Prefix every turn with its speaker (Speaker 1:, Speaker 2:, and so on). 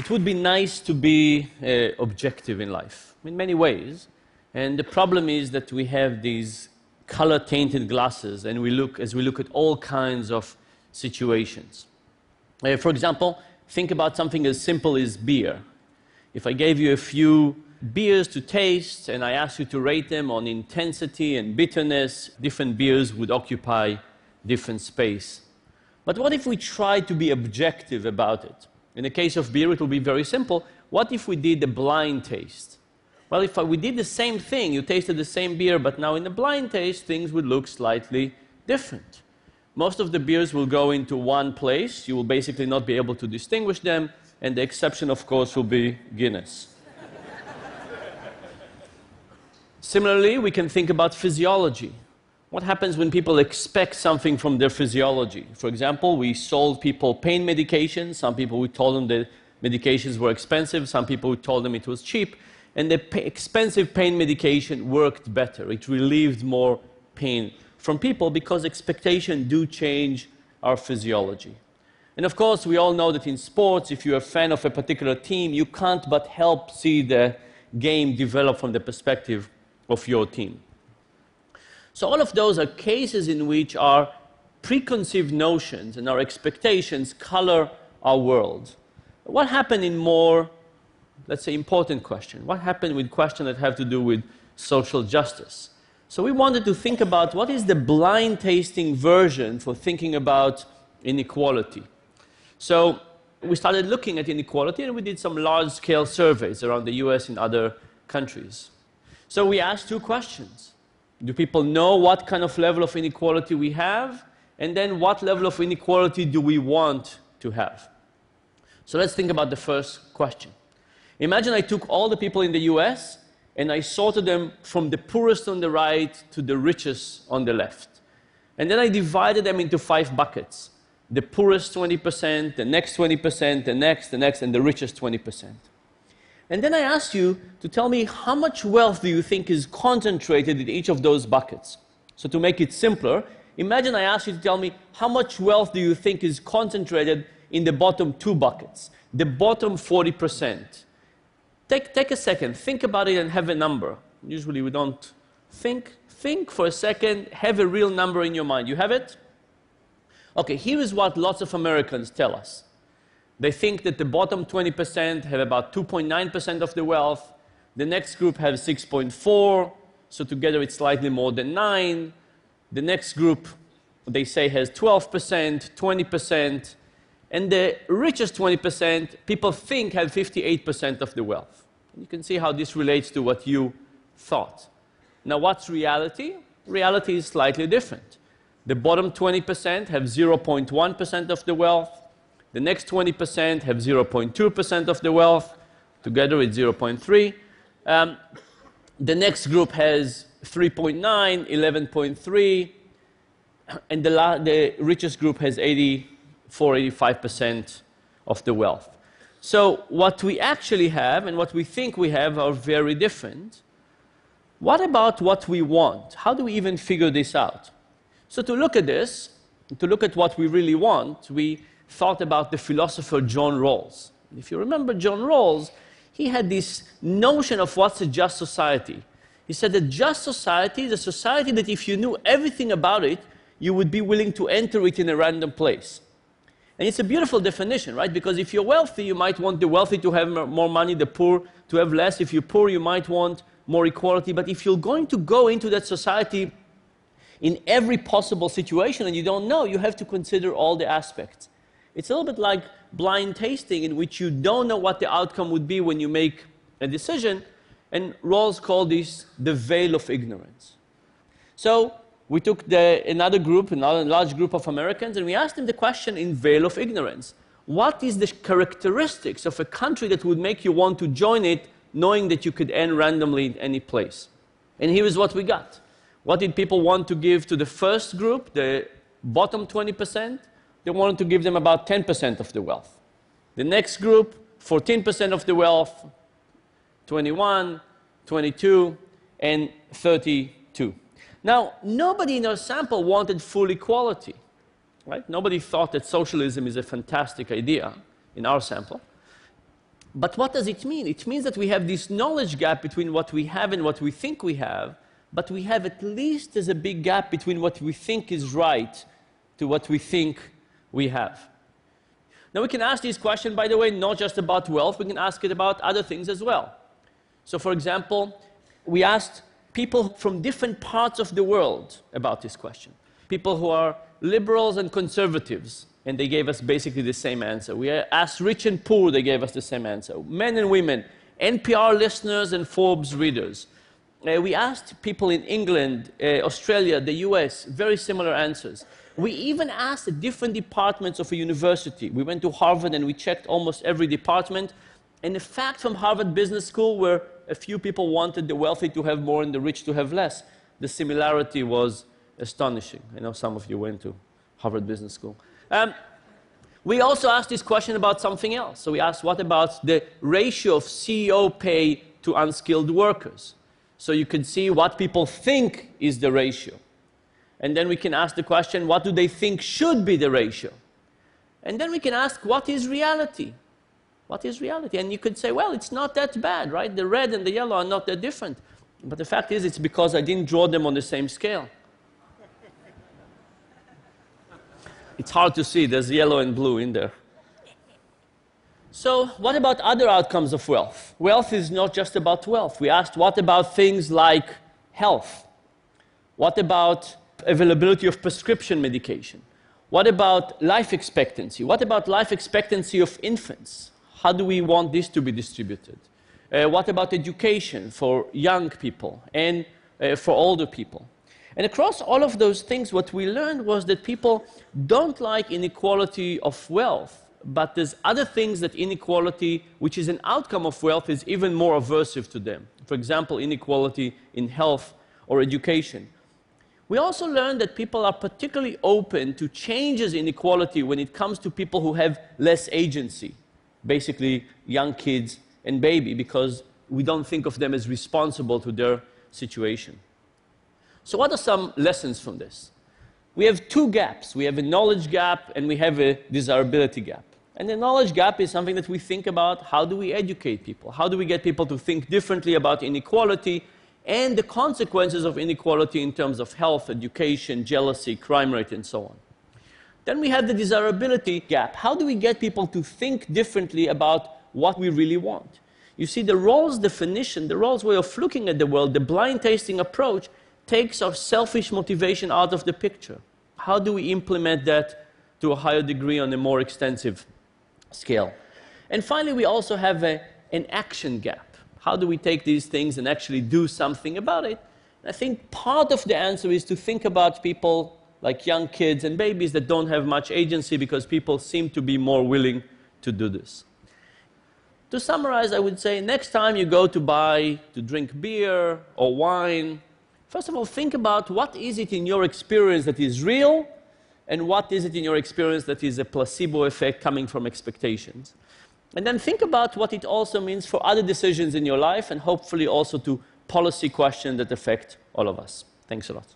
Speaker 1: It would be nice to be uh, objective in life in many ways. And the problem is that we have these color tainted glasses and we look as we look at all kinds of situations. Uh, for example, think about something as simple as beer. If I gave you a few beers to taste and I asked you to rate them on intensity and bitterness, different beers would occupy different space. But what if we try to be objective about it? In the case of beer, it will be very simple. What if we did a blind taste? Well, if we did the same thing, you tasted the same beer, but now in the blind taste, things would look slightly different. Most of the beers will go into one place. You will basically not be able to distinguish them, and the exception, of course, will be Guinness. Similarly, we can think about physiology. What happens when people expect something from their physiology? For example, we sold people pain medications. Some people, we told them the medications were expensive. Some people, we told them it was cheap. And the expensive pain medication worked better. It relieved more pain from people because expectations do change our physiology. And of course, we all know that in sports, if you're a fan of a particular team, you can't but help see the game develop from the perspective of your team. So, all of those are cases in which our preconceived notions and our expectations color our world. What happened in more, let's say, important questions? What happened with questions that have to do with social justice? So, we wanted to think about what is the blind tasting version for thinking about inequality. So, we started looking at inequality and we did some large scale surveys around the US and other countries. So, we asked two questions do people know what kind of level of inequality we have? And then what level of inequality do we want to have? So let's think about the first question. Imagine I took all the people in the US and I sorted them from the poorest on the right to the richest on the left. And then I divided them into five buckets the poorest 20%, the next 20%, the next, the next, and the richest 20%. And then I asked you to tell me how much wealth do you think is concentrated in each of those buckets? So to make it simpler, imagine I asked you to tell me how much wealth do you think is concentrated in the bottom two buckets, the bottom 40%. Take, take a second, think about it and have a number. Usually we don't think. Think for a second, have a real number in your mind. You have it? Okay, here is what lots of Americans tell us. They think that the bottom 20% have about 2.9% of the wealth. The next group has 6.4, so together it's slightly more than 9. The next group, they say, has 12%, 20%. And the richest 20%, people think have 58% of the wealth. You can see how this relates to what you thought. Now, what's reality? Reality is slightly different. The bottom 20% have 0.1% of the wealth. The next 20% have 0.2% of the wealth. Together with 0.3. Um, the next group has 3.9, 11.3, and the, the richest group has 84, 85% of the wealth. So what we actually have and what we think we have are very different. What about what we want? How do we even figure this out? So to look at this, to look at what we really want, we thought about the philosopher John Rawls. If you remember John Rawls, he had this notion of what's a just society. He said that just society is a society that if you knew everything about it, you would be willing to enter it in a random place. And it's a beautiful definition, right? Because if you're wealthy, you might want the wealthy to have more money, the poor to have less. If you're poor, you might want more equality. But if you're going to go into that society in every possible situation and you don't know, you have to consider all the aspects. It's a little bit like blind tasting, in which you don't know what the outcome would be when you make a decision. And Rawls called this the veil of ignorance. So we took the, another group, another large group of Americans, and we asked them the question in veil of ignorance. What is the characteristics of a country that would make you want to join it, knowing that you could end randomly in any place? And here is what we got. What did people want to give to the first group, the bottom 20%? They wanted to give them about 10% of the wealth. The next group, 14% of the wealth, 21, 22, and 32. Now, nobody in our sample wanted full equality, right? Nobody thought that socialism is a fantastic idea in our sample. But what does it mean? It means that we have this knowledge gap between what we have and what we think we have, but we have at least as a big gap between what we think is right to what we think we have. Now, we can ask this question, by the way, not just about wealth, we can ask it about other things as well. So, for example, we asked people from different parts of the world about this question. People who are liberals and conservatives, and they gave us basically the same answer. We asked rich and poor, they gave us the same answer. Men and women, NPR listeners and Forbes readers. Uh, we asked people in England, uh, Australia, the US, very similar answers. We even asked the different departments of a university. We went to Harvard and we checked almost every department. And the fact from Harvard Business School, where a few people wanted the wealthy to have more and the rich to have less, the similarity was astonishing. I know some of you went to Harvard Business School. Um, we also asked this question about something else. So we asked, what about the ratio of CEO pay to unskilled workers? So you can see what people think is the ratio. And then we can ask the question, what do they think should be the ratio? And then we can ask, what is reality? What is reality? And you could say, well, it's not that bad, right? The red and the yellow are not that different. But the fact is, it's because I didn't draw them on the same scale. it's hard to see, there's yellow and blue in there. So, what about other outcomes of wealth? Wealth is not just about wealth. We asked, what about things like health? What about availability of prescription medication? What about life expectancy? What about life expectancy of infants? How do we want this to be distributed? Uh, what about education for young people and uh, for older people? And across all of those things, what we learned was that people don't like inequality of wealth, but there's other things that inequality, which is an outcome of wealth, is even more aversive to them. For example, inequality in health or education. We also learned that people are particularly open to changes in equality when it comes to people who have less agency, basically young kids and baby, because we don't think of them as responsible to their situation. So what are some lessons from this? We have two gaps. We have a knowledge gap and we have a desirability gap. And the knowledge gap is something that we think about how do we educate people? How do we get people to think differently about inequality and the consequences of inequality in terms of health, education, jealousy, crime rate, and so on. Then we have the desirability gap. How do we get people to think differently about what we really want? You see, the Rawls definition, the Rawls way of looking at the world, the blind tasting approach, takes our selfish motivation out of the picture. How do we implement that to a higher degree on a more extensive scale? And finally, we also have a, an action gap. How do we take these things and actually do something about it? I think part of the answer is to think about people like young kids and babies that don't have much agency because people seem to be more willing to do this. To summarize, I would say next time you go to buy, to drink beer or wine, first of all, think about what is it in your experience that is real and what is it in your experience that is a placebo effect coming from expectations. And then think about what it also means for other decisions in your life and hopefully also to policy questions that affect all of us. Thanks a lot.